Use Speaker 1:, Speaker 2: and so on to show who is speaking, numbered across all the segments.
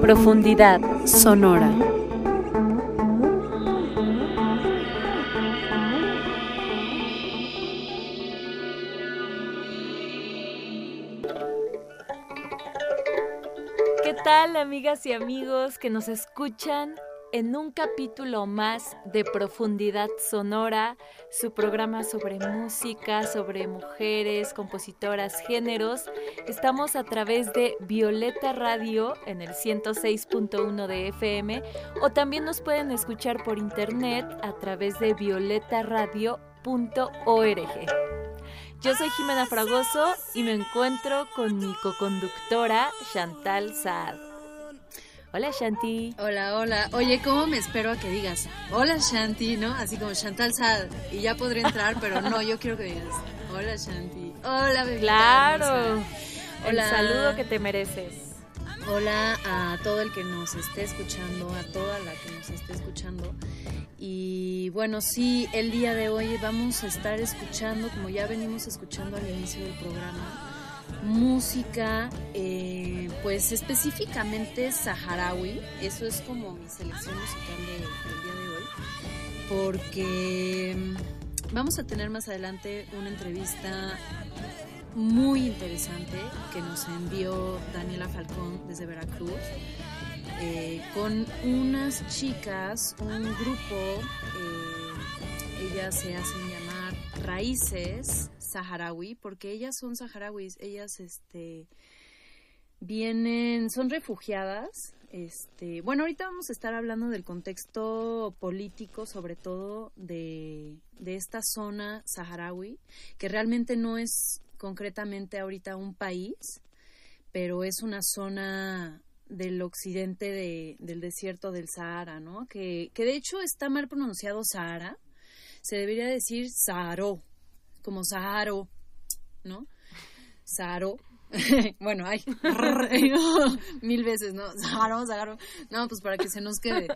Speaker 1: Profundidad sonora. ¿Qué tal amigas y amigos que nos escuchan en un capítulo más de Profundidad Sonora, su programa sobre música, sobre mujeres, compositoras, géneros. Estamos a través de Violeta Radio en el 106.1 de FM o también nos pueden escuchar por internet a través de violetaradio.org. Yo soy Jimena Fragoso y me encuentro con mi coconductora Chantal Saad. Hola Shanti.
Speaker 2: Hola, hola. Oye, ¿cómo me espero a que digas hola Shanti, no? Así como Chantal Sad. Y ya podré entrar, pero no, yo quiero que digas hola Shanti. Hola, bebé.
Speaker 1: Claro. Hola. El saludo que te mereces.
Speaker 2: Hola a todo el que nos esté escuchando, a toda la que nos esté escuchando. Y bueno, sí, el día de hoy vamos a estar escuchando, como ya venimos escuchando al inicio del programa, música, eh, pues específicamente saharaui, eso es como mi selección musical del día de hoy, porque mm, vamos a tener más adelante una entrevista muy interesante que nos envió Daniela Falcón desde Veracruz. Eh, con unas chicas, un grupo, eh, ellas se hacen llamar Raíces saharaui, porque ellas son saharauis, ellas este vienen, son refugiadas. Este, bueno, ahorita vamos a estar hablando del contexto político, sobre todo de, de esta zona saharaui, que realmente no es concretamente ahorita un país, pero es una zona del occidente de, del desierto del Sahara, ¿no? Que, que de hecho está mal pronunciado Sahara, se debería decir Saharo, como Saharo, ¿no? Saharo. bueno, hay mil veces, ¿no? Saharo, Saharo. No, pues para que se nos quede.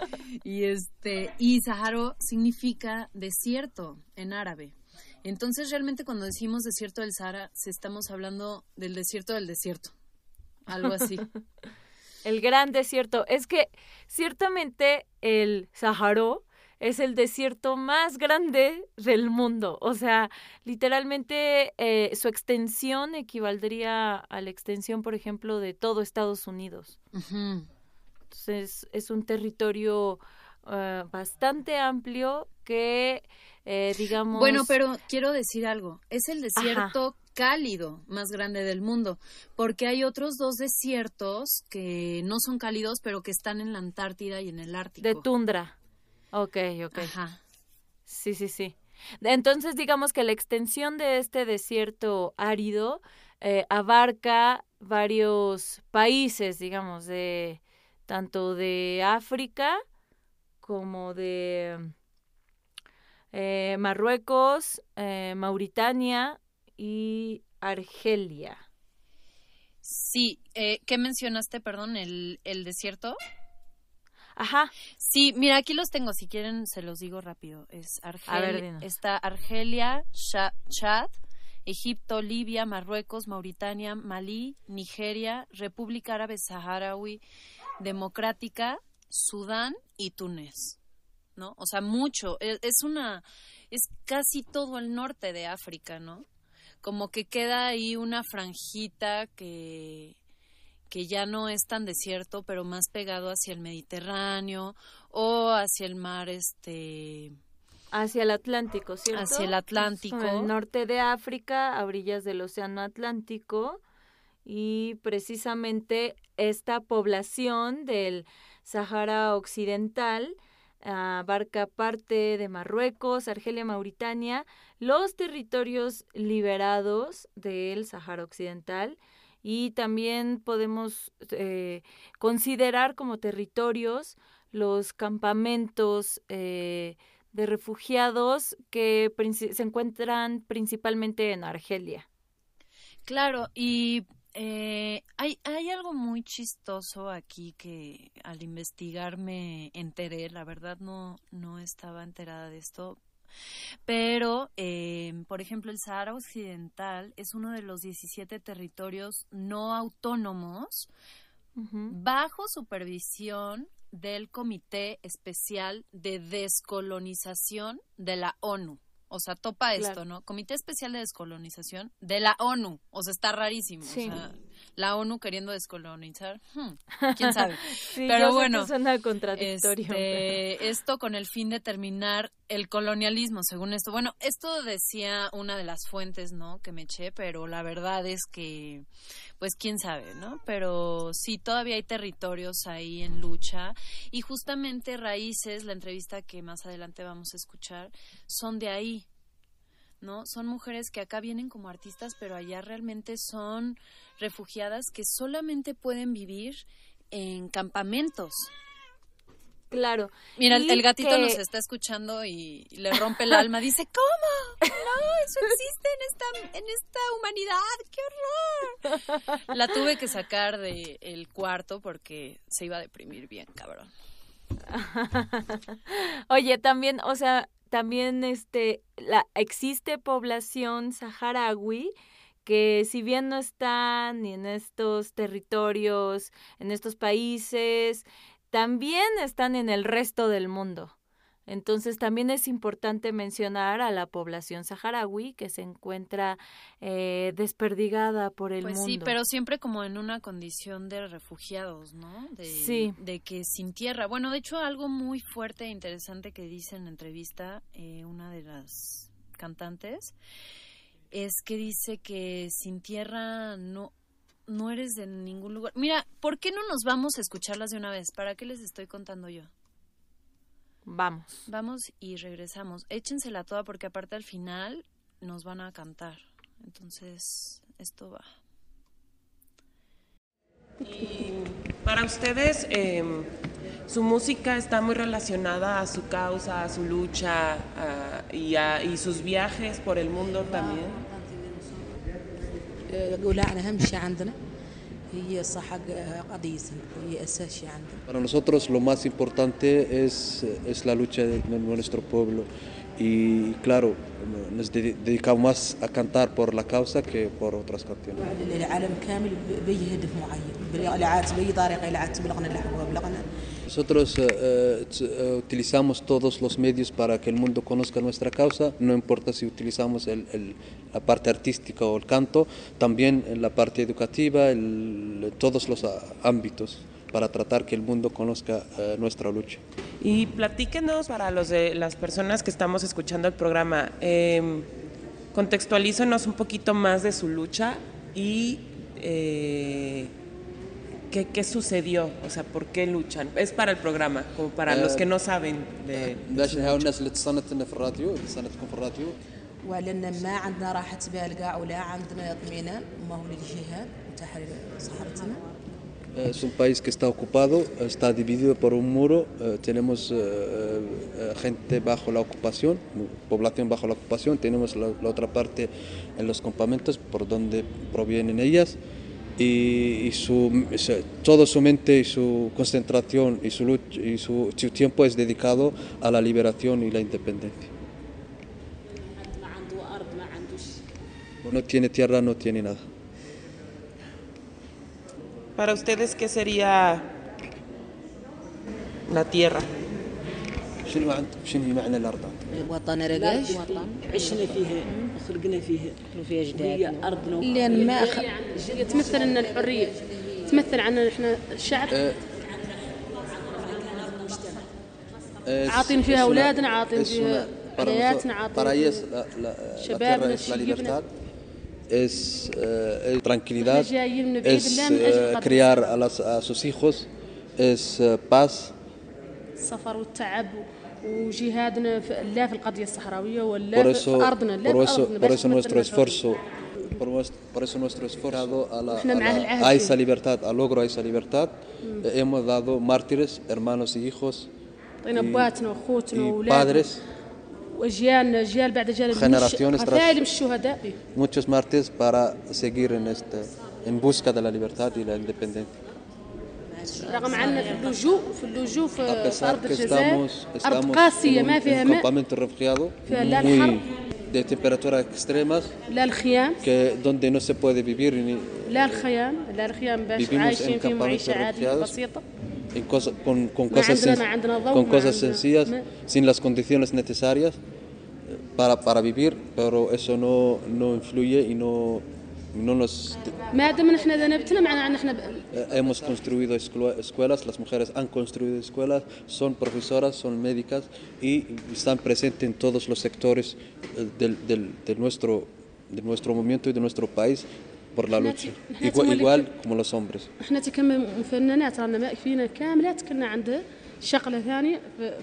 Speaker 2: Y este, y Saharo significa desierto en árabe. Entonces, realmente cuando decimos desierto del Sahara, se estamos hablando del desierto del desierto. Algo así.
Speaker 1: el gran desierto. Es que ciertamente el Saharo es el desierto más grande del mundo. O sea, literalmente eh, su extensión equivaldría a la extensión, por ejemplo, de todo Estados Unidos. Entonces, es un territorio eh, bastante amplio que, eh, digamos...
Speaker 2: Bueno, pero quiero decir algo. Es el desierto... cálido más grande del mundo, porque hay otros dos desiertos que no son cálidos, pero que están en la Antártida y en el Ártico.
Speaker 1: De tundra. Ok, ok. Ajá. Sí, sí, sí. Entonces, digamos que la extensión de este desierto árido eh, abarca varios países, digamos, de tanto de África como de eh, Marruecos, eh, Mauritania y Argelia.
Speaker 2: Sí, ¿qué mencionaste, perdón, el, el desierto?
Speaker 1: Ajá.
Speaker 2: Sí, mira, aquí los tengo, si quieren se los digo rápido. Es Argelia, está Argelia, Chad, Egipto, Libia, Marruecos, Mauritania, Malí, Nigeria, República Árabe Saharaui, Democrática, Sudán y Túnez. ¿No? O sea, mucho. E, es una es casi todo el norte de África, ¿no? Como que queda ahí una franjita que que ya no es tan desierto, pero más pegado hacia el Mediterráneo o hacia el mar este
Speaker 1: hacia el Atlántico, ¿cierto?
Speaker 2: Hacia el Atlántico.
Speaker 1: El norte de África, a orillas del Océano Atlántico y precisamente esta población del Sahara Occidental abarca parte de Marruecos, Argelia, Mauritania, los territorios liberados del Sahara Occidental y también podemos eh, considerar como territorios los campamentos eh, de refugiados que se encuentran principalmente en Argelia.
Speaker 2: Claro, y eh, hay, hay algo muy chistoso aquí que al investigar me enteré, la verdad no, no estaba enterada de esto. Pero, eh, por ejemplo, el Sahara Occidental es uno de los 17 territorios no autónomos bajo supervisión del Comité Especial de Descolonización de la ONU. O sea, topa esto, ¿no? Comité Especial de Descolonización de la ONU. O sea, está rarísimo. O sea, la ONU queriendo descolonizar, hmm, quién sabe. pero bueno,
Speaker 1: suena contradictorio.
Speaker 2: Este, esto con el fin de terminar el colonialismo, según esto. Bueno, esto decía una de las fuentes, ¿no? Que me eché, pero la verdad es que, pues quién sabe, ¿no? Pero sí, todavía hay territorios ahí en lucha y justamente Raíces, la entrevista que más adelante vamos a escuchar, son de ahí, ¿no? Son mujeres que acá vienen como artistas, pero allá realmente son refugiadas que solamente pueden vivir en campamentos.
Speaker 1: Claro.
Speaker 2: Mira, el gatito nos está escuchando y le rompe el alma. Dice, ¿cómo? No, eso existe en esta, en esta humanidad. ¡Qué horror! La tuve que sacar del el cuarto porque se iba a deprimir bien, cabrón.
Speaker 1: Oye, también, o sea, también este, la, existe población saharaui que si bien no están ni en estos territorios, en estos países, también están en el resto del mundo. Entonces también es importante mencionar a la población saharaui que se encuentra eh, desperdigada por el
Speaker 2: pues
Speaker 1: mundo.
Speaker 2: Sí, pero siempre como en una condición de refugiados, ¿no? De, sí. De que sin tierra. Bueno, de hecho algo muy fuerte e interesante que dice en la entrevista eh, una de las cantantes es que dice que sin tierra no no eres de ningún lugar. Mira, ¿por qué no nos vamos a escucharlas de una vez? ¿Para qué les estoy contando yo?
Speaker 1: Vamos.
Speaker 2: Vamos y regresamos. Échensela toda porque aparte al final nos van a cantar. Entonces, esto va.
Speaker 3: Y para ustedes, em, su música está muy relacionada a su causa, a su lucha y, a, y sus viajes por el mundo también.
Speaker 4: Para nosotros lo más importante es, es la lucha de nuestro pueblo. Y claro, nos dedicamos más a cantar por la causa que por otras canciones. Nosotros eh, eh, utilizamos todos los medios para que el mundo conozca nuestra causa, no importa si utilizamos la parte artística o el canto, también la parte educativa, todos los ámbitos para tratar que el mundo conozca eh, nuestra lucha.
Speaker 3: Y platíquenos para los de las personas que estamos escuchando el programa, eh, contextualícenos un poquito más de su lucha y ¿Qué, ¿Qué, sucedió? O sea, ¿por qué luchan? Es para el programa, como para los que no saben de...
Speaker 4: باش نهاو الناس اللي اتصلت لنا في الراديو اللي اتصلتكم في الراديو
Speaker 5: ولأن ما عندنا راحة بال كاع ولا عندنا اطمئنان ما هو للجهاد وتحرير صحراءنا
Speaker 4: Es un país que está ocupado, está dividido por un muro, tenemos gente bajo la ocupación, población bajo la ocupación, tenemos la, la otra parte en los campamentos por donde provienen ellas y, y su, toda su mente y su concentración y, su, lucha, y su, su, tiempo es dedicado a la liberación y la independencia. No tiene tierra, no tiene nada.
Speaker 3: Para ustedes, ¿qué sería la tierra?
Speaker 5: وطن رقاش
Speaker 6: عشنا فيها خلقنا فيها
Speaker 5: فيها
Speaker 6: هي أرضنا
Speaker 5: لأن ما أخ...
Speaker 6: تمثل لنا الحرية. تمثل عنا إحنا الشعب. عاطين فيها أولادنا عاطين فيها حياتنا عاطين
Speaker 4: شبابنا شيبنا es eh, tranquilidad, es eh, criar a, las, a sus hijos, es eh, paz.
Speaker 6: وجهادنا لا في القضية الصحراوية ولا في أرضنا لا
Speaker 4: por eso, por eso nuestro esfuerzo por, eso nuestro esfuerzo a, la, a, la, a esa libertad, al logro a esa libertad, mm. hemos dado mártires, hermanos y hijos, y, y padres,
Speaker 6: واجيال اجيال بعد اجيال
Speaker 4: generaciones
Speaker 6: tras الشهداء
Speaker 4: muchos mártires para seguir en este en busca de la libertad y la independencia
Speaker 6: رغم عندنا في اللجوء في اللجوء في, ارض الجزائر ارض قاسيه ما فيها ماء
Speaker 4: فيها لا الحر de temperaturas extremas
Speaker 6: لا الخيام
Speaker 4: que donde no se puede vivir ni
Speaker 6: لا الخيام لا الخيام باش عايشين في معيشه عاديه بسيطه
Speaker 4: en cosa, con, con, cosas, con cosas sencillas, sin las condiciones necesarias para, para vivir, pero eso no, no influye y no, no nos... Hemos construido escuelas, las mujeres han construido escuelas, son profesoras, son médicas y están presentes en todos los sectores del, del, de, nuestro, de nuestro movimiento y de nuestro país por la lucha, igual, igual como los hombres.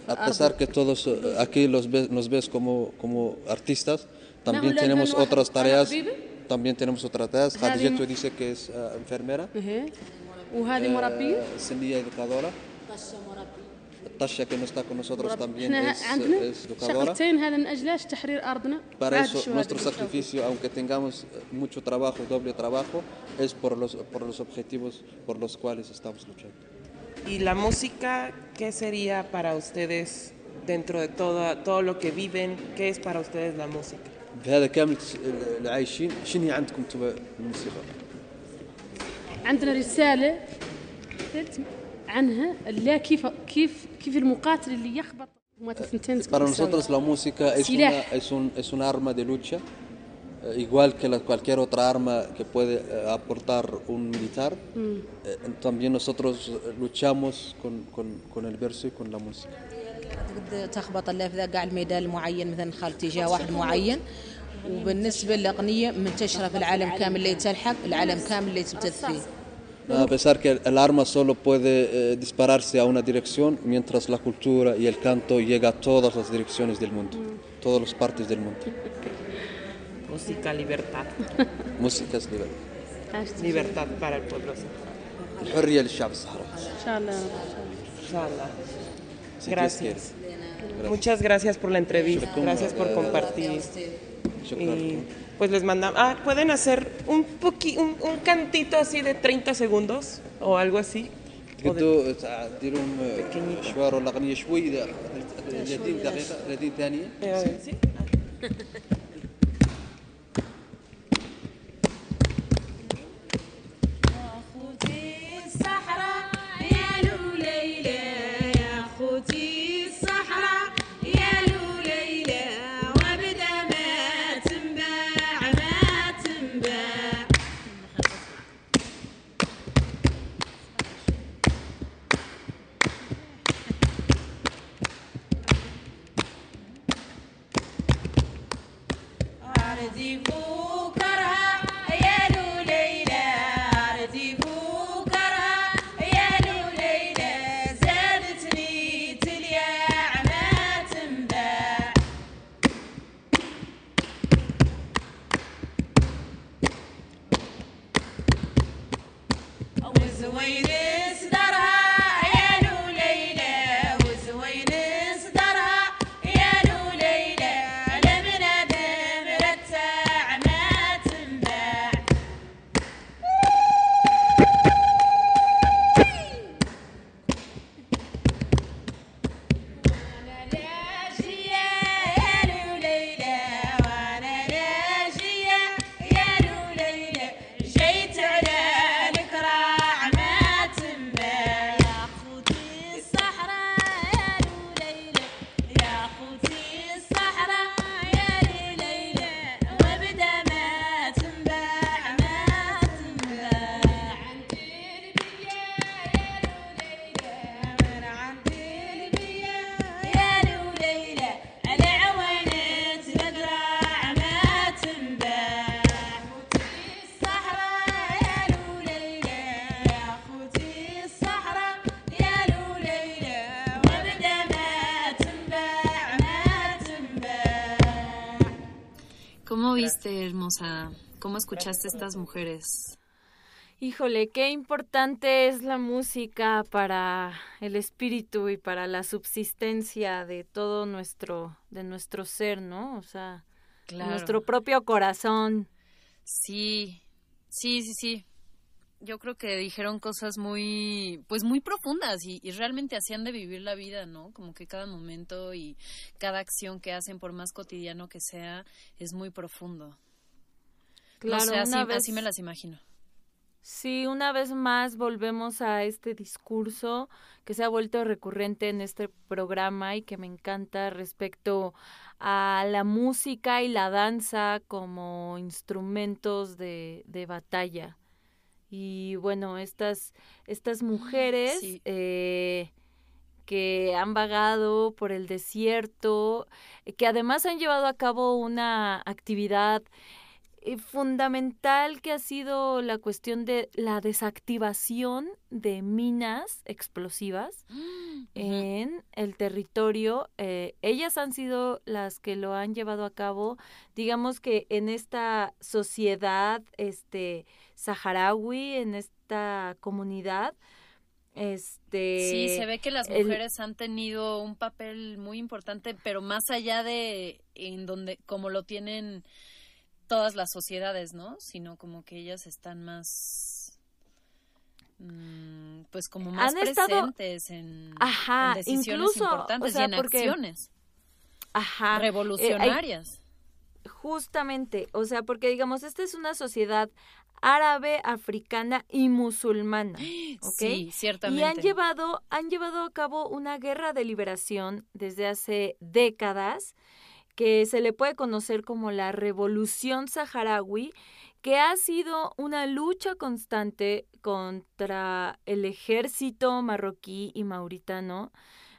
Speaker 4: A pesar que todos aquí los ves, nos ves como, como artistas, también tenemos otras tareas También tenemos otra tareas. Khadija dice que es uh, enfermera.
Speaker 6: وهذه مربية؟
Speaker 4: سنية educadora. طشة que no está con nosotros también es, es educadora.
Speaker 6: شغلتين هذا من أجلاش تحرير أرضنا.
Speaker 4: Para eso nuestro sacrificio, aunque tengamos mucho trabajo, doble trabajo, es por los, por los objetivos por los cuales estamos luchando.
Speaker 3: ¿Y la música qué sería para ustedes dentro de todo, todo lo que viven? ¿Qué es para ustedes la música?
Speaker 4: بهذا كامل العايشين شنو هي عندكم أنتم الموسيقى؟
Speaker 6: عندنا رساله عنها لا كيف كيف كيف المقاتل اللي يخبط
Speaker 4: Para nosotros la música es una, es, un, es una arma de lucha, igual que la, cualquier otra arma que puede aportar un militar. Mm. También nosotros luchamos con, con, con el verso y con la música.
Speaker 5: تخبط اللافذة قاع الميدان المعين مثلا خال اتجاه واحد معين وبالنسبة للأغنية منتشرة في العالم كامل اللي تلحق العالم كامل اللي تبتث فيه
Speaker 4: A pesar que el arma solo puede eh, dispararse a una dirección, mientras la cultura y el canto llega a todas las direcciones del mundo, todas las partes del mundo.
Speaker 3: Música, libertad.
Speaker 4: Música es libertad.
Speaker 3: Libertad para el pueblo.
Speaker 4: الحرية للشعب الصحراوي.
Speaker 6: إن شاء الله.
Speaker 3: إن شاء الله. Gracias. Muchas gracias por la entrevista, gracias por compartir. Y pues les mandamos, ah, pueden hacer un, poqui, un, un cantito así de 30 segundos o algo así.
Speaker 4: تقدروا ديروا شوار ولا اغنيه شوي 30 دقيقه 30 ثانيه de boa.
Speaker 2: ¿Cómo escuchaste estas mujeres?
Speaker 1: Híjole, qué importante es la música para el espíritu y para la subsistencia de todo nuestro, de nuestro ser, ¿no? O sea, nuestro propio corazón.
Speaker 2: Sí, sí, sí, sí. yo creo que dijeron cosas muy, pues muy profundas y, y, realmente hacían de vivir la vida, ¿no? Como que cada momento y cada acción que hacen, por más cotidiano que sea, es muy profundo. Claro, así, me las imagino.
Speaker 1: Sí, una vez más volvemos a este discurso que se ha vuelto recurrente en este programa y que me encanta respecto a la música y la danza como instrumentos de, de batalla. Y bueno, estas, estas mujeres eh, que han vagado por el desierto, que además han llevado a cabo una actividad eh, fundamental que ha sido la cuestión de la desactivación de minas explosivas en el territorio. Eh, ellas han sido las que lo han llevado a cabo. Digamos que en esta sociedad este, saharaui, en esta comunidad, este
Speaker 2: sí se ve que las mujeres han tenido un papel muy importante pero más allá de en donde como lo tienen todas las sociedades, ¿no? Sino como que ellas están más mm, pues como más presentes en, decisiones importantes y en acciones ajá, eh, revolucionarias.
Speaker 1: justamente, o sea, porque digamos, esta es una sociedad árabe, africana y musulmana, ¿ok?
Speaker 2: Sí, ciertamente.
Speaker 1: Y han llevado, han llevado a cabo una guerra de liberación desde hace décadas que se le puede conocer como la Revolución Saharaui, que ha sido una lucha constante contra el ejército marroquí y mauritano.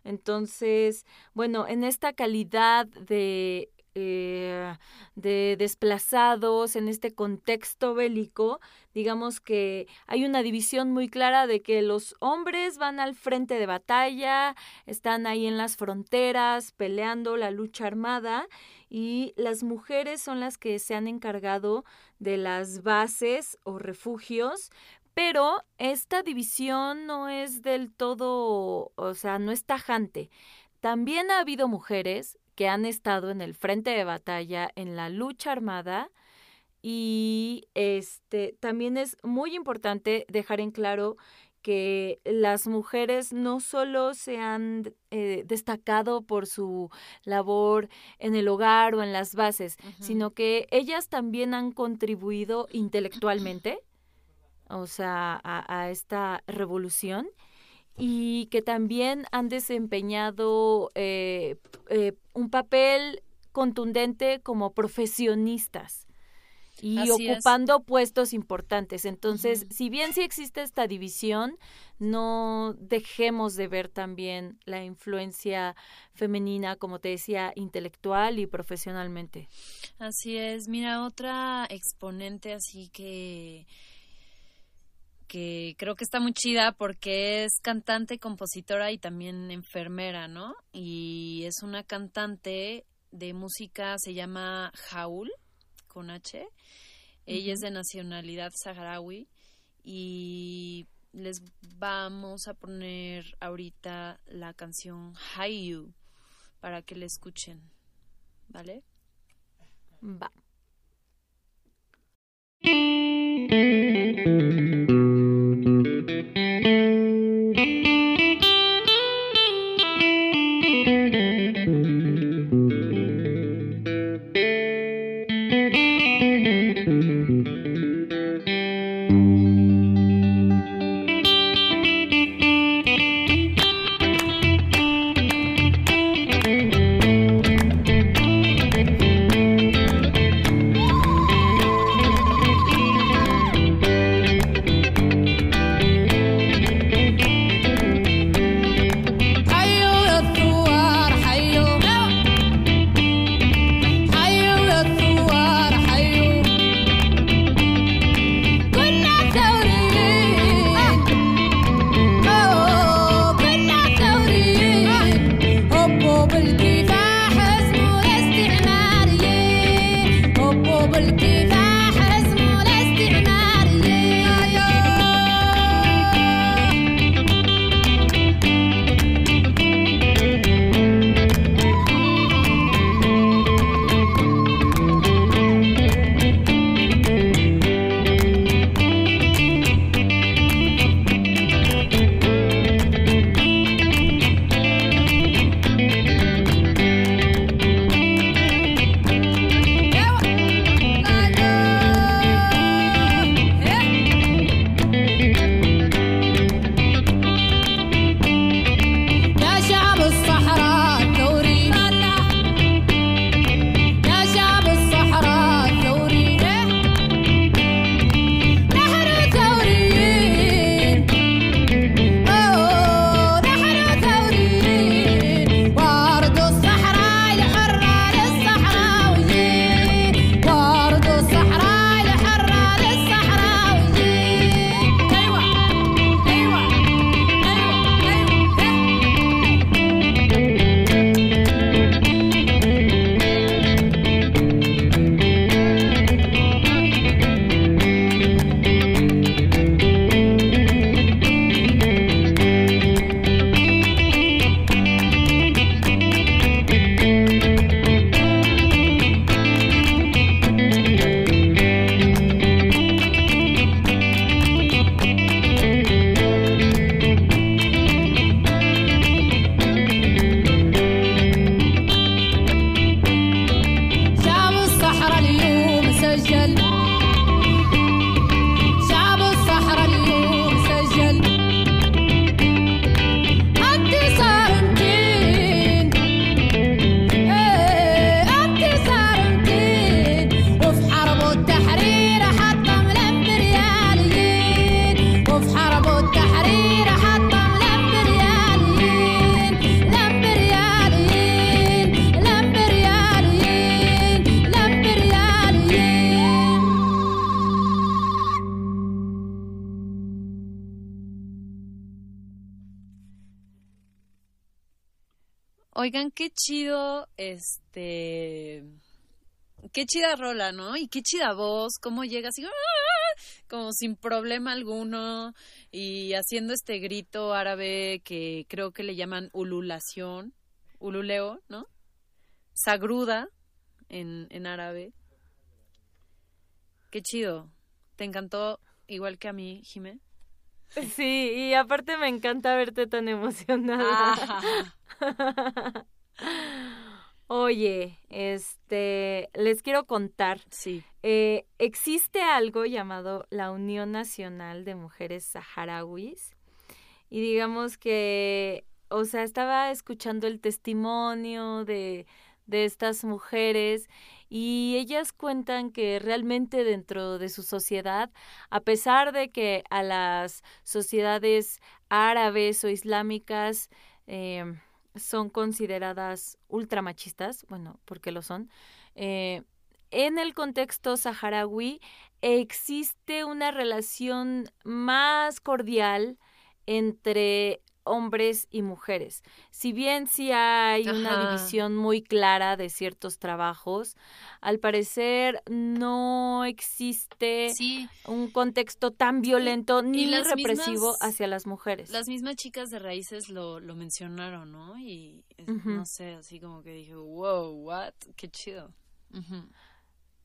Speaker 1: Entonces, bueno, en esta calidad de eh, de desplazados en este contexto bélico, digamos que hay una división muy clara de que los hombres van al frente de batalla, están ahí en las fronteras peleando la lucha armada y las mujeres son las que se han encargado de las bases o refugios, pero esta división no es del todo, o sea, no es tajante. También ha habido mujeres que han estado en el frente de batalla, en la lucha armada. Y este también es muy importante dejar en claro que las mujeres no solo se han eh, destacado por su labor en el hogar o en las bases, sino que ellas también han contribuido intelectualmente, o sea, a esta revolución y que también han desempeñado eh, eh, un papel contundente como profesionistas y ocupando puestos importantes. Entonces, si bien sí existe esta división, no dejemos de ver también la influencia femenina, como te decía, intelectual y profesionalmente.
Speaker 2: Así es. Mira, otra exponente así que que creo que está muy chida porque es cantante, compositora y también enfermera, ¿no? Y es una cantante de música, se llama Jaul, con H. Ella es de nacionalidad saharaui y les vamos a poner ahorita la canción Hayu para que la escuchen, ¿vale?
Speaker 1: Va.
Speaker 2: Este, qué chida rola, ¿no? Y qué chida voz, cómo llega así, ¡ah! como sin problema alguno, y haciendo este grito árabe que creo que le llaman ululación, ululeo, ¿no? Sagruda en, en árabe. Qué chido. ¿Te encantó igual que a mí, Jimé?
Speaker 1: Sí, y aparte me encanta verte tan emocionada. Oye, este, les quiero contar.
Speaker 2: Sí.
Speaker 1: Eh, existe algo llamado la Unión Nacional de Mujeres Saharauis. Y digamos que, o sea, estaba escuchando el testimonio de, de estas mujeres y ellas cuentan que realmente dentro de su sociedad, a pesar de que a las sociedades árabes o islámicas eh, son consideradas ultramachistas, bueno, porque lo son, eh, en el contexto saharaui existe una relación más cordial entre hombres y mujeres. Si bien sí hay una división muy clara de ciertos trabajos, al parecer no existe un contexto tan violento ni represivo hacia las mujeres.
Speaker 2: Las mismas chicas de raíces lo, lo mencionaron, ¿no? Y no sé, así como que dije, wow, what, qué chido.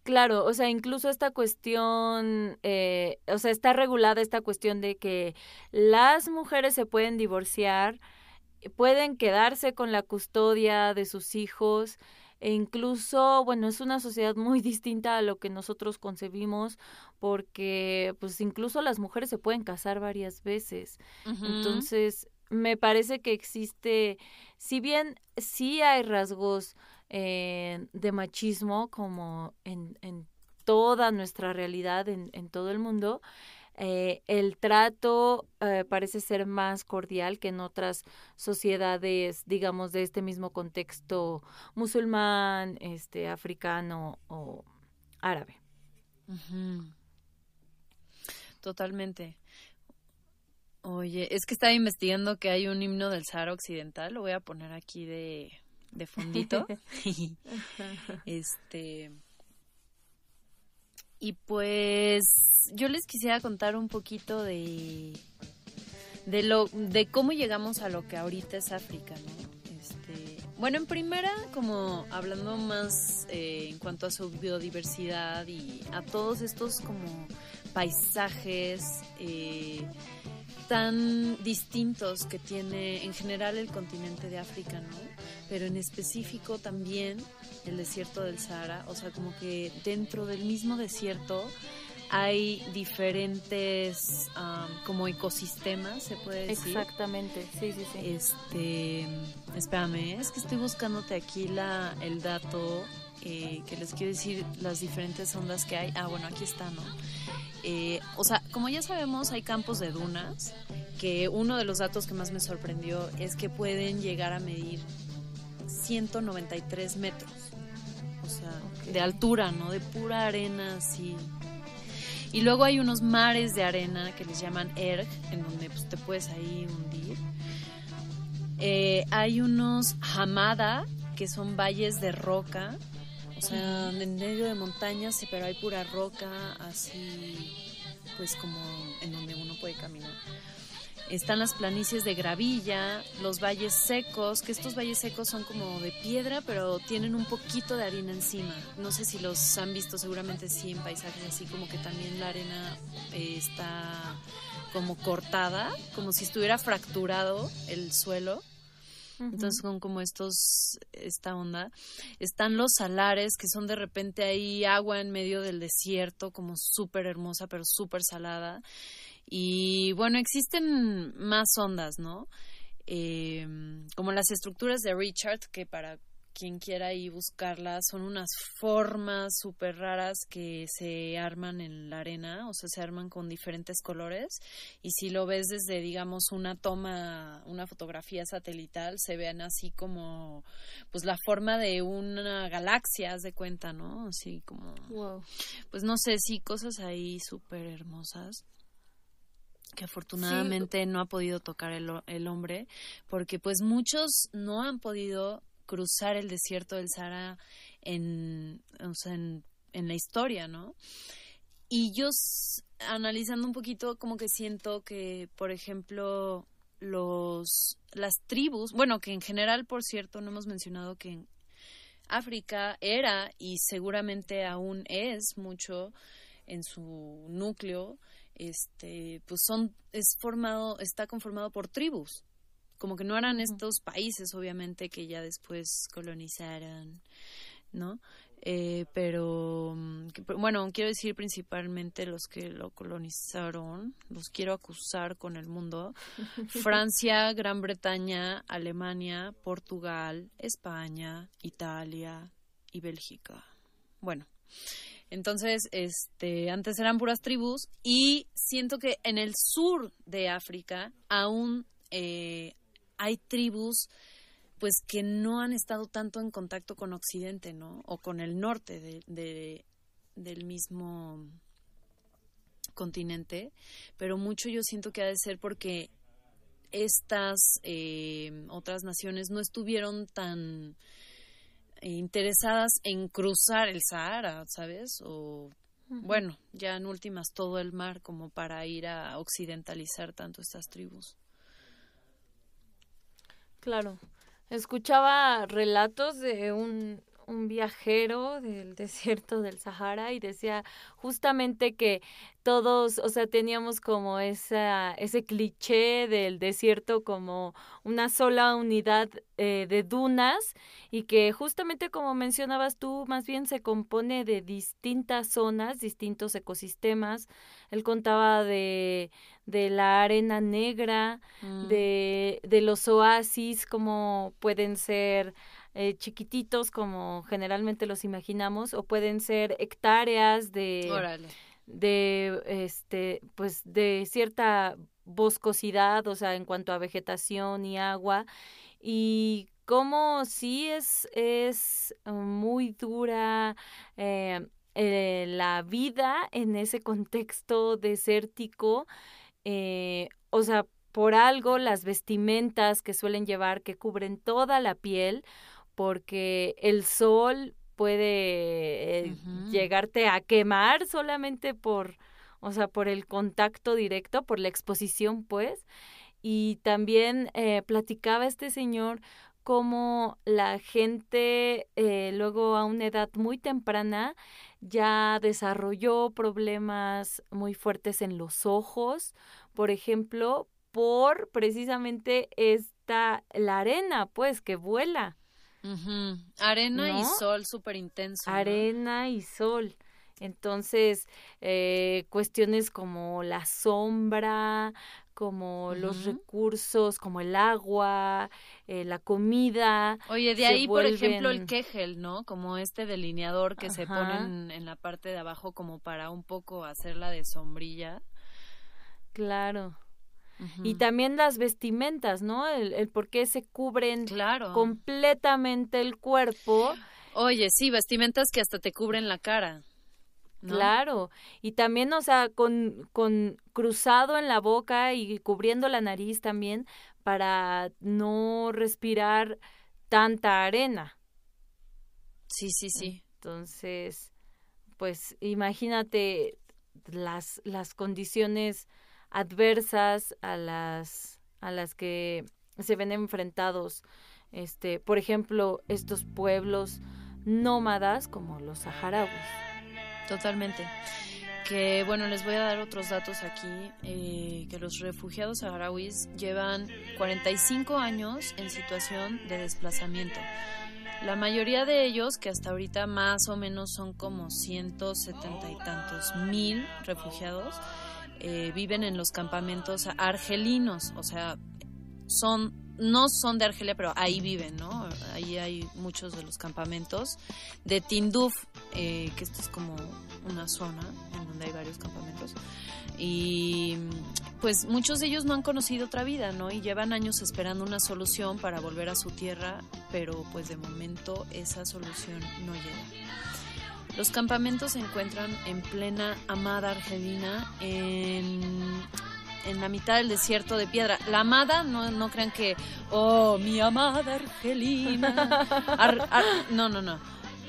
Speaker 1: Claro, o sea, incluso esta cuestión, eh, o sea, está regulada esta cuestión de que las mujeres se pueden divorciar, pueden quedarse con la custodia de sus hijos, e incluso, bueno, es una sociedad muy distinta a lo que nosotros concebimos, porque pues incluso las mujeres se pueden casar varias veces. Entonces, me parece que existe, si bien sí hay rasgos eh, de machismo como en, en, toda nuestra realidad, en, en todo el mundo, eh, el trato eh, parece ser más cordial que en otras sociedades, digamos, de este mismo contexto musulmán, este, africano o árabe.
Speaker 2: Totalmente. Oye, es que estaba investigando que hay un himno del Sahara Occidental, lo voy a poner aquí de, de fondito. este. Y pues yo les quisiera contar un poquito de de lo de cómo llegamos a lo que ahorita es África, ¿no? Este, bueno, en primera, como hablando más eh, en cuanto a su biodiversidad y a todos estos como paisajes eh, tan distintos que tiene en general el continente de África, ¿no? Pero en específico también el desierto del Sahara, o sea, como que dentro del mismo desierto hay diferentes como ecosistemas, se puede decir.
Speaker 1: Exactamente, sí, sí, sí.
Speaker 2: Este, espérame, es que estoy buscándote aquí la, el dato eh, que les quiero decir las diferentes ondas que hay. Ah, bueno, aquí está, ¿no? Eh, o sea, como ya sabemos, hay campos de dunas, que uno de los datos que más me sorprendió es que pueden llegar a medir 193 metros, o sea, de altura, ¿no? De pura arena, así. Y luego hay unos mares de arena que les llaman erg, en donde pues, te puedes ahí hundir. Eh, hay unos hamada, que son valles de roca, o sea, en medio de montañas, pero hay pura roca, así, pues como en donde uno puede caminar. Están las planicies de gravilla, los valles secos, que estos valles secos son como de piedra, pero tienen un poquito de harina encima. No sé si los han visto, seguramente sí, en paisajes así, como que también la arena eh, está como cortada, como si estuviera fracturado el suelo entonces son como estos, esta onda. Están los salares, que son de repente ahí agua en medio del desierto, como súper hermosa, pero súper salada. Y bueno, existen más ondas, ¿no? Eh, como las estructuras de Richard, que para quien quiera ahí buscarlas, son unas formas súper raras que se arman en la arena, o sea, se arman con diferentes colores. Y si lo ves desde, digamos, una toma, una fotografía satelital, se ven así como, pues la forma de una galaxia, haz de cuenta, ¿no? Así como,
Speaker 1: wow.
Speaker 2: pues no sé, sí, cosas ahí súper hermosas. que afortunadamente no ha podido tocar el, el, hombre, porque pues muchos no han podido cruzar el desierto del Sahara en, en, en la historia, ¿no? Y yo analizando un poquito como que siento que, por ejemplo, los las tribus, bueno, que en general, por cierto, no hemos mencionado que en África era y seguramente aún es mucho en su núcleo, este, pues son es formado, está conformado por tribus. Como que no eran estos países, obviamente, que ya después colonizaron, ¿no? Eh, pero bueno, quiero decir principalmente los que lo colonizaron, los quiero acusar con el mundo. Francia, Gran Bretaña, Alemania, Portugal, España, Italia y Bélgica. Bueno, entonces, este, antes eran puras tribus y siento que en el sur de África aún eh, hay tribus pues que no han estado tanto en contacto con Occidente, ¿no? O con el norte de, del mismo continente, pero mucho yo siento que ha de ser porque estas eh, otras naciones no estuvieron tan eh, interesadas en cruzar el Sahara, ¿sabes? O bueno, ya en últimas todo el mar como para ir a occidentalizar tanto estas tribus.
Speaker 1: Claro. Escuchaba relatos de un, un viajero del desierto del Sahara y decía justamente que todos, o sea, teníamos como esa, ese cliché del desierto como una sola unidad eh, de dunas y que justamente como mencionabas tú, más bien se compone de distintas zonas, distintos ecosistemas. Él contaba de, de la arena negra, mm. de, de los oasis, como pueden ser eh, chiquititos como generalmente los imaginamos o pueden ser hectáreas de de este pues de cierta boscosidad o sea en cuanto a vegetación y agua y como sí es es muy dura eh, eh, la vida en ese contexto desértico o sea por algo las vestimentas que suelen llevar que cubren toda la piel porque el sol puede eh, llegarte a quemar solamente por, o sea, por el contacto directo, por la exposición, pues. Y también eh, platicaba este señor cómo la gente eh, luego a una edad muy temprana ya desarrolló problemas muy fuertes en los ojos, por ejemplo, por precisamente esta, la arena, pues, que vuela.
Speaker 2: Arena y sol súper intenso.
Speaker 1: Arena y sol. Entonces, eh, cuestiones como la sombra, como los recursos, como el agua, eh, la comida.
Speaker 2: Oye, de ahí, por ejemplo, el quejel, ¿no? Como este delineador que se pone en, la parte de abajo como para un poco hacerla de sombrilla.
Speaker 1: Claro. Y también las vestimentas, ¿no? El, el por qué se cubren completamente el cuerpo.
Speaker 2: Oye, sí, vestimentas que hasta te cubren la cara.
Speaker 1: Claro, y también, o sea, con, con cruzado en la boca y cubriendo la nariz también para no respirar tanta arena.
Speaker 2: Sí, sí, sí.
Speaker 1: Entonces, pues imagínate las, las condiciones adversas a las a las que se ven enfrentados este por ejemplo estos pueblos nómadas como los saharauis
Speaker 2: totalmente. Que bueno les voy a dar otros datos aquí eh, que los refugiados saharauis llevan 45 años en situación de desplazamiento. La mayoría de ellos, que hasta ahorita más o menos son como 170 y tantos mil refugiados, eh, viven en los campamentos argelinos, o sea, son no son de Argelia, pero ahí viven, ¿no? Ahí hay muchos de los campamentos de Tinduf, eh, que esto es como una zona en donde hay varios campamentos. Y pues muchos de ellos no han conocido otra vida, ¿no? Y llevan años esperando una solución para volver a su tierra, pero pues de momento esa solución no llega. Los campamentos se encuentran en plena amada Argelina, en, en la mitad del desierto de piedra. La amada, no, no crean que, oh, mi amada Argelina. no, no, no.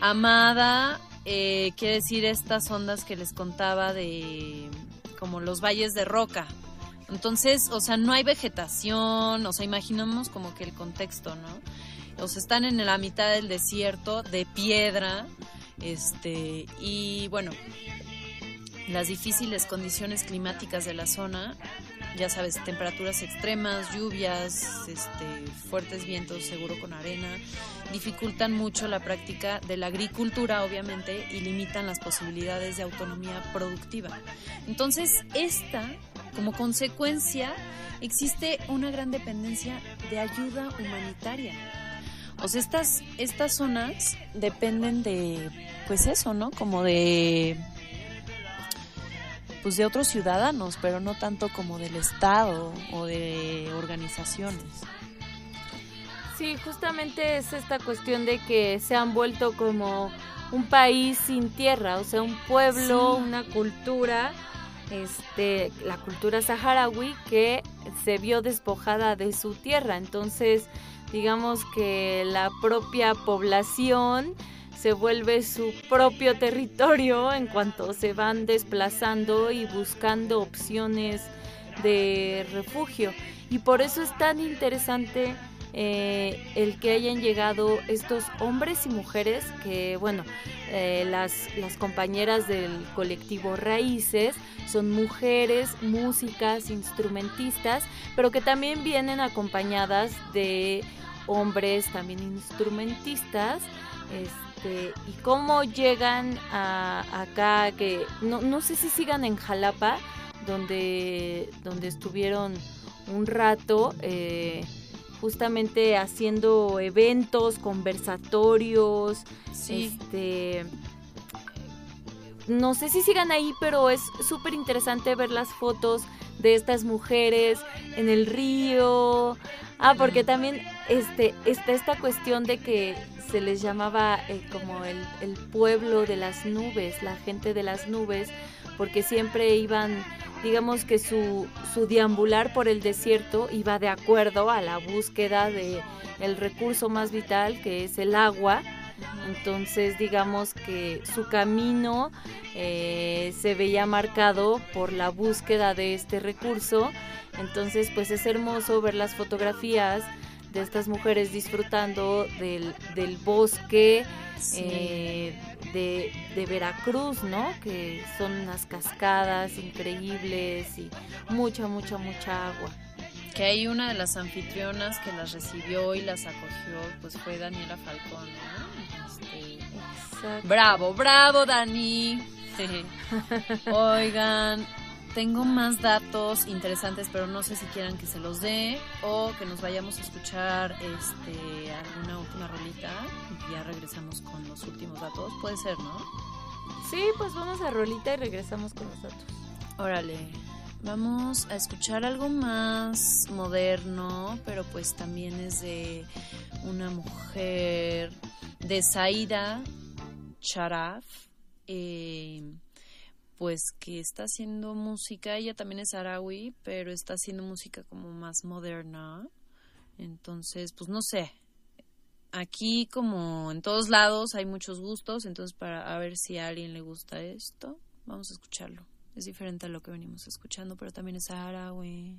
Speaker 2: Amada eh, quiere decir estas ondas que les contaba de como los valles de roca. Entonces, o sea, no hay vegetación, o sea, imaginamos como que el contexto, ¿no? O sea, están en la mitad del desierto de piedra, este, y bueno, las difíciles condiciones climáticas de la zona, ya sabes, temperaturas extremas, lluvias, este, fuertes vientos, seguro con arena, dificultan mucho la práctica de la agricultura, obviamente, y limitan las posibilidades de autonomía productiva. Entonces, esta, como consecuencia, existe una gran dependencia de ayuda humanitaria. O sea, estas, estas zonas dependen de, pues eso, ¿no? Como de pues de otros ciudadanos, pero no tanto como del Estado o de organizaciones.
Speaker 1: Sí, justamente es esta cuestión de que se han vuelto como un país sin tierra, o sea, un pueblo, una cultura, este, la cultura saharaui que se vio despojada de su tierra. Entonces, digamos que la propia población se vuelve su propio territorio en cuanto se van desplazando y buscando opciones de refugio. Y por eso es tan interesante eh, el que hayan llegado estos hombres y mujeres que, bueno, eh, las, las compañeras del colectivo Raíces son mujeres, músicas, instrumentistas, pero que también vienen acompañadas de hombres también instrumentistas. Este, y cómo llegan a, acá, que no, no sé si sigan en Jalapa, donde, donde estuvieron un rato, eh, justamente haciendo eventos, conversatorios, este no sé si sigan ahí, pero es súper interesante ver las fotos de estas mujeres en el río. Ah, porque también este, está esta cuestión de que se les llamaba eh, como el, pueblo de las nubes, la gente de las nubes, porque siempre iban, digamos que su, su deambular por el desierto iba de acuerdo a la búsqueda de el recurso más vital que es el agua. Entonces digamos que su camino eh, se veía marcado por la búsqueda de este recurso. Entonces pues es hermoso ver las fotografías de estas mujeres disfrutando del, del bosque eh, de, de, Veracruz, ¿no? Que son unas cascadas increíbles y mucha, mucha, mucha agua.
Speaker 2: Que hay una de las anfitrionas que las recibió y las acogió, pues fue Daniela Falcón, este, Bravo, bravo, Dani. Oigan, tengo más datos interesantes, pero no sé si quieran que se los dé o que nos vayamos a escuchar este, alguna última rolita y ya regresamos con los últimos datos. Puede ser, ¿no?
Speaker 1: Sí, pues vamos a rolita y regresamos con los datos.
Speaker 2: Órale. Vamos a escuchar algo más moderno, pero pues también es de una mujer de Saida Charaf. Eh, pues que está haciendo música, ella también es sarawi, pero está haciendo música como más moderna. Entonces, pues no sé. Aquí como en todos lados hay muchos gustos, entonces para a ver si a alguien le gusta esto, vamos a escucharlo. Es diferente a lo que venimos escuchando, pero también es
Speaker 7: sarawi.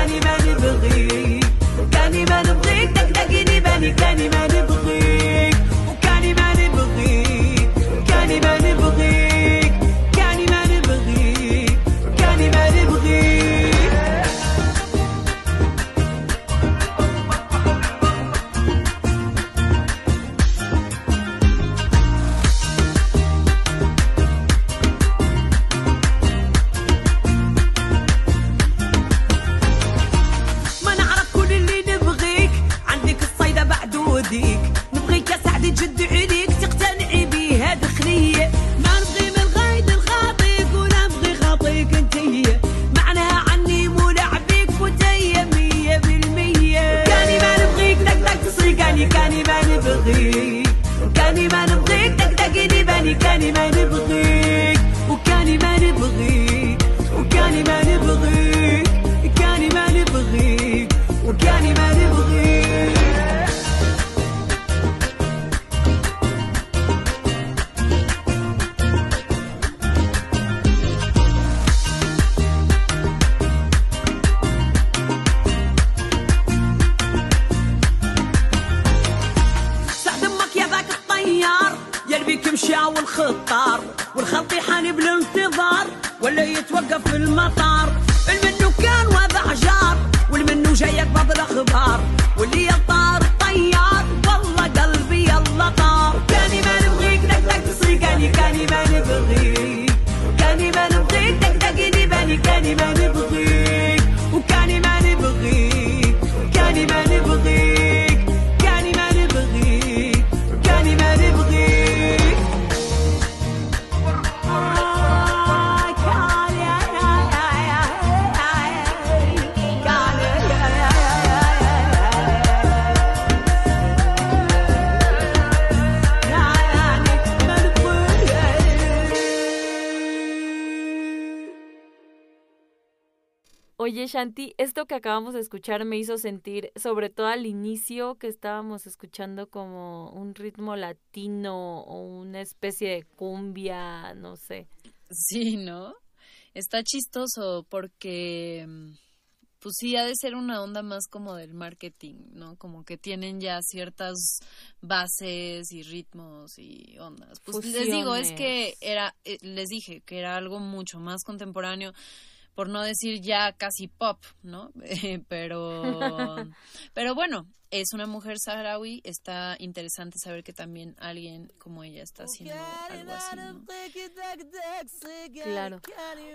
Speaker 7: ماني ماني بغيك كاني ما نبغيك دقدقيني بالي كاني ما
Speaker 1: Oye, Shanti, esto que acabamos de escuchar me hizo sentir, sobre todo al inicio, que estábamos escuchando como un ritmo latino o una especie de cumbia, no sé.
Speaker 2: Sí, ¿no? Está chistoso porque, pues sí, ha de ser una onda más como del marketing, ¿no? Como que tienen ya ciertas bases y ritmos y ondas. Pues les digo, es que era, eh, les dije que era algo mucho más contemporáneo por no decir ya casi pop, ¿no? pero, pero bueno, es una mujer saharaui, está interesante saber que también alguien como ella está haciendo algo así, ¿no?
Speaker 1: Claro.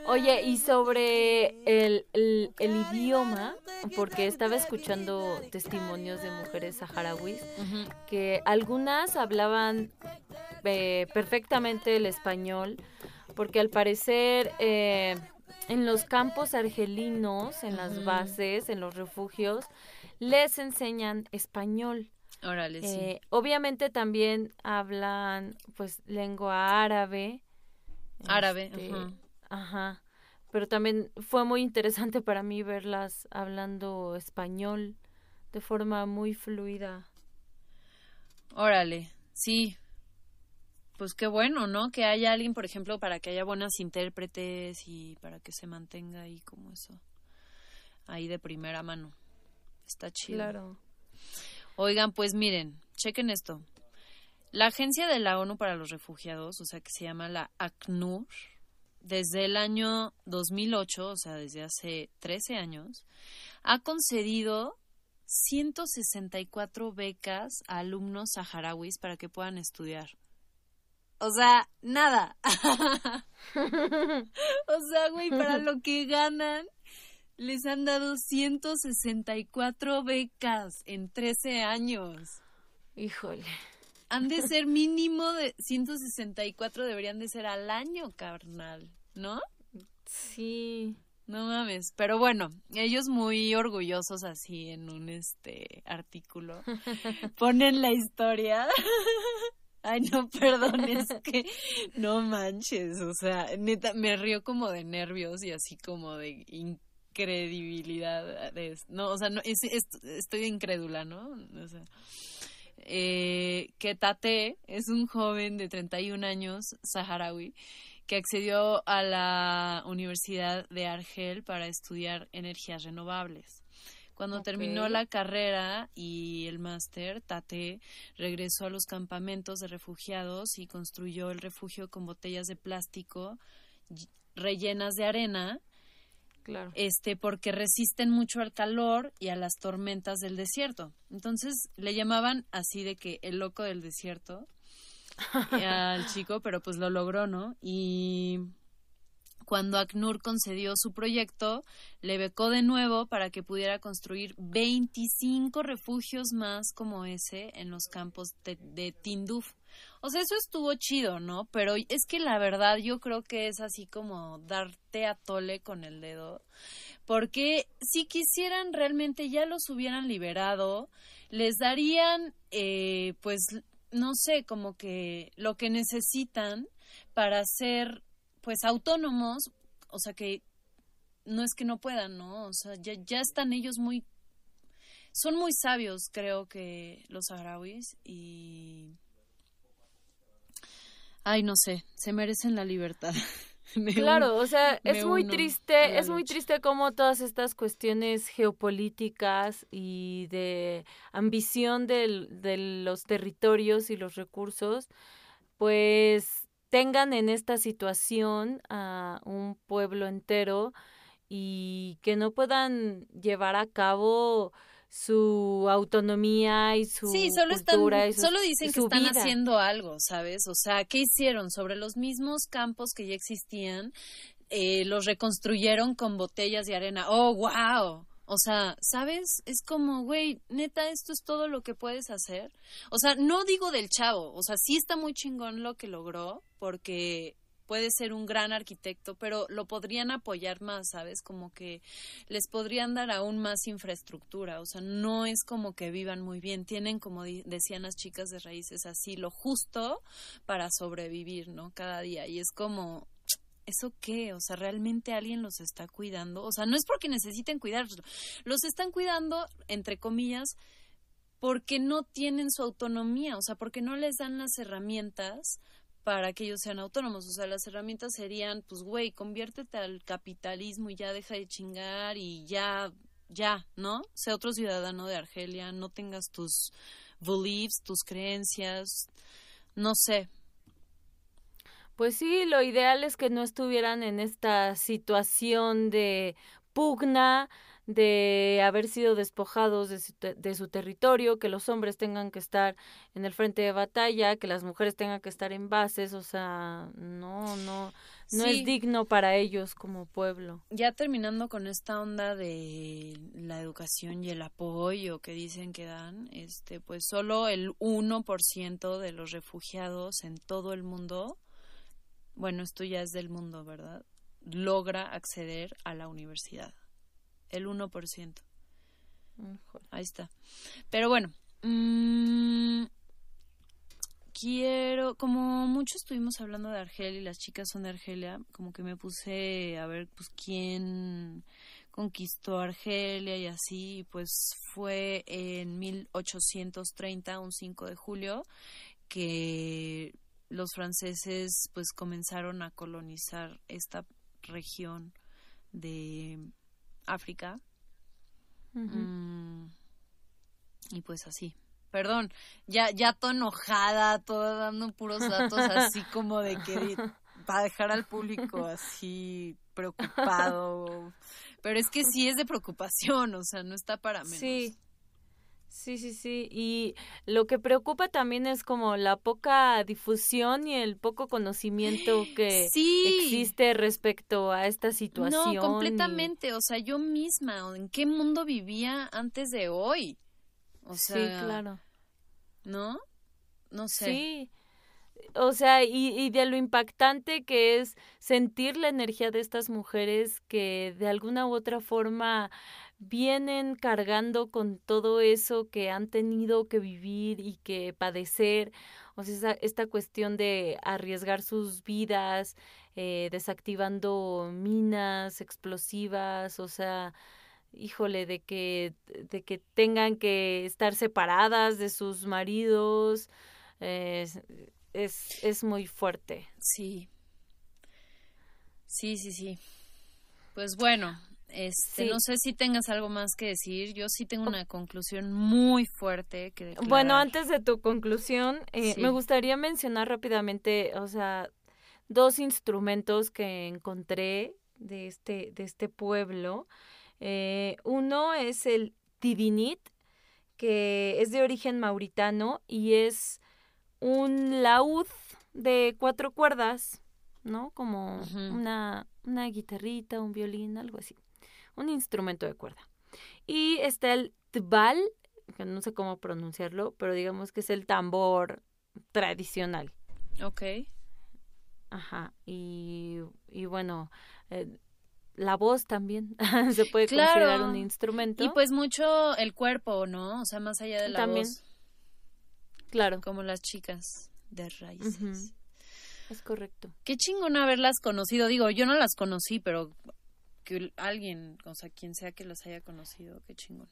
Speaker 1: Oye, y sobre el, el, el idioma, porque estaba escuchando testimonios de mujeres saharauis, que algunas hablaban eh, perfectamente el español, porque al parecer eh, en los campos argelinos, en las bases, en los refugios, les enseñan español.
Speaker 2: Órale, sí.
Speaker 1: Eh, obviamente también hablan pues lengua árabe.
Speaker 2: Árabe,
Speaker 1: este,
Speaker 2: ajá.
Speaker 1: ajá. Pero también fue muy interesante para mí verlas hablando español de forma muy fluida.
Speaker 2: Órale, sí. Pues qué bueno, ¿no? Que haya alguien, por ejemplo, para que haya buenas intérpretes y para que se mantenga ahí como eso. Ahí de primera mano. Está chido.
Speaker 1: Claro.
Speaker 2: Oigan, pues miren, chequen esto. La Agencia de la ONU para los Refugiados, o sea, que se llama la ACNUR, desde el año 2008, o sea, desde hace 13 años, ha concedido 164 becas a alumnos saharauis para que puedan estudiar. O sea, nada. o sea, güey, para lo que ganan, les han dado 164 becas en 13 años.
Speaker 1: Híjole.
Speaker 2: Han de ser mínimo de 164, deberían de ser al año, carnal, ¿no?
Speaker 1: Sí.
Speaker 2: No mames, pero bueno, ellos muy orgullosos así en un este artículo ponen la historia. Ay, no, perdón, es que no manches, o sea, neta, me río como de nervios y así como de incredibilidad. De, no, o sea, no, es, es, estoy incrédula, ¿no? O sea, eh, que Tate es un joven de 31 años, saharaui, que accedió a la Universidad de Argel para estudiar energías renovables. Cuando terminó la carrera y el máster, Tate regresó a los campamentos de refugiados y construyó el refugio con botellas de plástico rellenas de arena,
Speaker 1: Claro.
Speaker 2: este, porque resisten mucho al calor y a las tormentas del desierto. Entonces le llamaban así de que el loco del desierto eh, al chico, pero pues lo logró, ¿no? Y cuando ACNUR concedió su proyecto, le becó de nuevo para que pudiera construir 25 refugios más como ese en los campos de, Tinduf. O sea, eso estuvo chido, ¿no? Pero es que la verdad yo creo que es así como darte a tole con el dedo. Porque si quisieran realmente ya los hubieran liberado, les darían, eh, pues, no sé, como que lo que necesitan para ser pues autónomos, o sea que no es que no puedan, ¿no? O sea, ya, ya están ellos muy son muy sabios, creo que los saharauis y ay, no sé, se merecen la libertad.
Speaker 1: claro, o sea, es muy triste, es muy triste cómo todas estas cuestiones geopolíticas y de ambición de los territorios y los recursos, pues tengan en esta situación a un pueblo entero y que no puedan llevar a cabo su autonomía y su sí, solo cultura
Speaker 2: solo dicen que están haciendo algo, ¿sabes? O sea, ¿qué hicieron sobre los mismos campos que ya existían? Eh, los reconstruyeron con botellas de arena. Oh, wow. O sea, ¿sabes? Es como, güey, neta, esto es todo lo que puedes hacer. O sea, no digo del chavo, o sea, sí está muy chingón lo que logró, porque puede ser un gran arquitecto, pero lo podrían apoyar más, ¿sabes? Como que les podrían dar aún más infraestructura, o sea, no es como que vivan muy bien, tienen, como decían las chicas de raíces, así lo justo para sobrevivir, ¿no? Cada día, y es como... ¿Eso qué? O sea, ¿realmente alguien los está cuidando? O sea, no es porque necesiten cuidarlos, los están cuidando, entre comillas, porque no tienen su autonomía, o sea, porque no les dan las herramientas para que ellos sean autónomos. O sea, las herramientas serían, pues, güey, conviértete al capitalismo y ya deja de chingar y ya, ya, ¿no? Sea otro ciudadano de Argelia, no tengas tus beliefs, tus creencias, no sé.
Speaker 1: Pues sí, lo ideal es que no estuvieran en esta situación de pugna, de haber sido despojados de su, de su, territorio, que los hombres tengan que estar en el frente de batalla, que las mujeres tengan que estar en bases, o sea, no, no, no es digno para ellos como pueblo.
Speaker 2: Ya terminando con esta onda de la educación y el apoyo que dicen que dan, este, pues solo el 1% de los refugiados en todo el mundo, bueno, esto ya es del mundo, ¿verdad? logra acceder a la universidad el 1%. Ahí está. Pero bueno, mm, quiero, como mucho estuvimos hablando de Argelia y las chicas son de Argelia, como que me puse a ver pues quién conquistó Argelia y así, pues fue en 1830, un 5 de julio, que los franceses pues comenzaron a colonizar esta región de África. Mm, y pues así. Perdón, ya, ya todo enojada, todo dando puros datos así como de que para dejar al público así preocupado. Pero es que sí es de preocupación, o sea, no está para menos.
Speaker 1: Sí. Sí, sí, sí. Y lo que preocupa también es como la poca difusión y el poco conocimiento que existe respecto a esta situación.
Speaker 2: No, completamente. O sea, yo misma, ¿en qué mundo vivía antes de hoy? O sea, sí, claro. ¿No? No sé.
Speaker 1: Sí. O sea, y, y de lo impactante que es sentir la energía de estas mujeres que de alguna u otra forma vienen cargando con todo eso que han tenido que vivir y que padecer, o sea, esta cuestión de arriesgar sus vidas, eh, desactivando minas explosivas, o sea, híjole, de que, de que tengan que estar separadas de sus maridos, es, es muy fuerte.
Speaker 2: Sí. Sí, sí, sí. Pues bueno, este, No sé si tengas algo más que decir. Yo sí tengo una conclusión muy fuerte que
Speaker 1: Bueno, antes de tu conclusión, eh, me gustaría mencionar rápidamente, o sea, dos instrumentos que encontré de este, de este pueblo. Eh, uno es el tidinit, que es de origen mauritano y es un laúd de cuatro cuerdas, ¿no? Como una, una guitarrita, un violín, algo así un instrumento de cuerda. Y está el tbal, que no sé cómo pronunciarlo, pero digamos que es el tambor tradicional.
Speaker 2: Ok.
Speaker 1: Ajá, y, y bueno, eh, la voz también se puede considerar un instrumento.
Speaker 2: Y pues mucho el cuerpo, ¿no? O sea, más allá de la voz.
Speaker 1: Claro.
Speaker 2: Como las chicas de raíces.
Speaker 1: Es correcto.
Speaker 2: Qué chingón haberlas conocido. Digo, yo no las conocí, pero que alguien, o sea, quien sea que las haya conocido, qué chingón.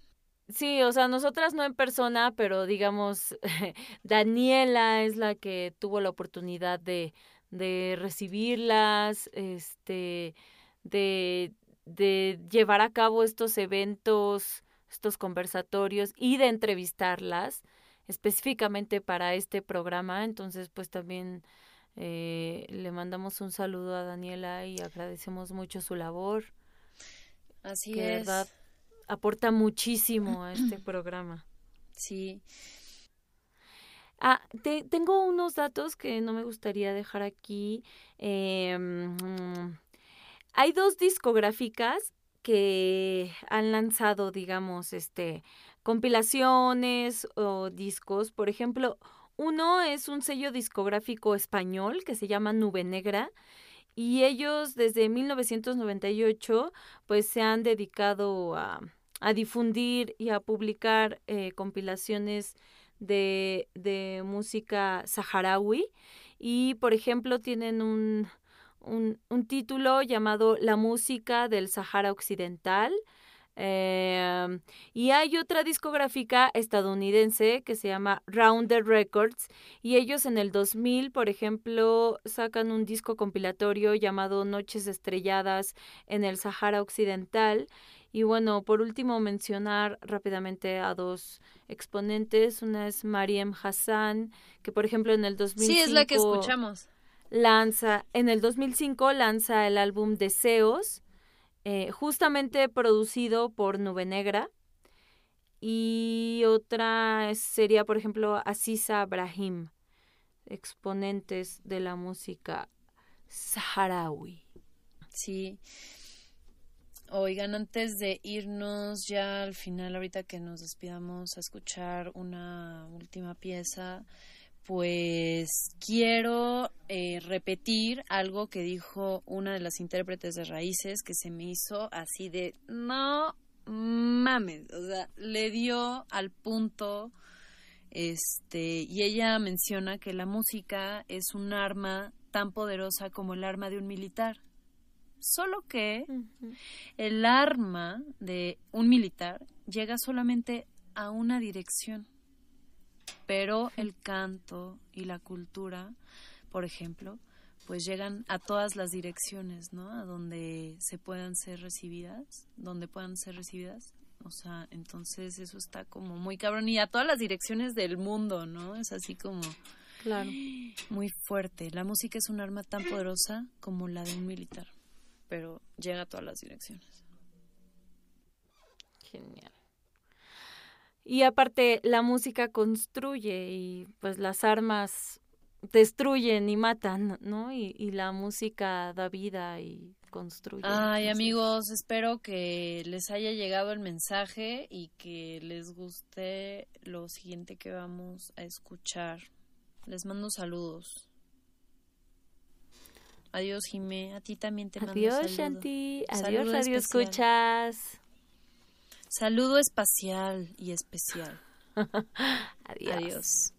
Speaker 1: Sí, o sea, nosotras no en persona, pero digamos, Daniela es la que tuvo la oportunidad de, de recibirlas, este, de, de llevar a cabo estos eventos, estos conversatorios y de entrevistarlas específicamente para este programa. Entonces, pues también eh, le mandamos un saludo a Daniela y agradecemos mucho su labor.
Speaker 2: Así es. verdad
Speaker 1: aporta muchísimo a este programa.
Speaker 2: Sí.
Speaker 1: Ah, tengo unos datos que no me gustaría dejar aquí. Em, hay dos discográficas que han lanzado, digamos, este, compilaciones o discos. Por ejemplo, uno es un sello discográfico español que se llama Nube Negra y ellos desde 1998 pues se han dedicado a, a difundir y a publicar eh, compilaciones de, de, música saharaui y por ejemplo tienen un, un, un título llamado La música del Sahara Occidental eh, y hay otra discográfica estadounidense que se llama Rounder Records y ellos en el 2000, por ejemplo, sacan un disco compilatorio llamado Noches Estrelladas en el Sahara Occidental. Y bueno, por último mencionar rápidamente a dos exponentes. Una es Mariem Hassan, que por ejemplo en el 2005...
Speaker 2: Sí, es la que escuchamos.
Speaker 1: Lanza, en el 2005 lanza el álbum Deseos eh, justamente producido por Nube Negra. Y otra sería, por ejemplo, Asisa Brahim, exponentes de la música saharaui.
Speaker 2: Sí. Oigan, antes de irnos ya al final, ahorita que nos despidamos a escuchar una última pieza, pues quiero eh, repetir algo que dijo una de las intérpretes de Raíces que se me hizo así de no mames, o sea, le dio al punto este y ella menciona que la música es un arma tan poderosa como el arma de un militar. Solo que el arma de un militar llega solamente a una dirección pero el canto y la cultura, por ejemplo, pues llegan a todas las direcciones, ¿no? A donde se puedan ser recibidas, donde puedan ser recibidas. O sea, entonces eso está como muy cabrón y a todas las direcciones del mundo, ¿no? Es así como
Speaker 1: claro.
Speaker 2: muy fuerte. La música es un arma tan poderosa como la de un militar, pero llega a todas las direcciones.
Speaker 1: Genial. Y aparte, la música construye y pues las armas destruyen y matan, ¿no? Y, y la música da vida y construye.
Speaker 2: Ay, amigos, espero que les haya llegado el mensaje y que les guste lo siguiente que vamos a escuchar. Les mando saludos. Adiós, Jimé. A ti también te mando
Speaker 1: saludos. Adiós, Shanti. Adiós, Radio Escuchas.
Speaker 2: Saludo espacial y especial.
Speaker 1: Adiós. Adiós.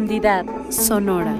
Speaker 2: Profundidad sonora.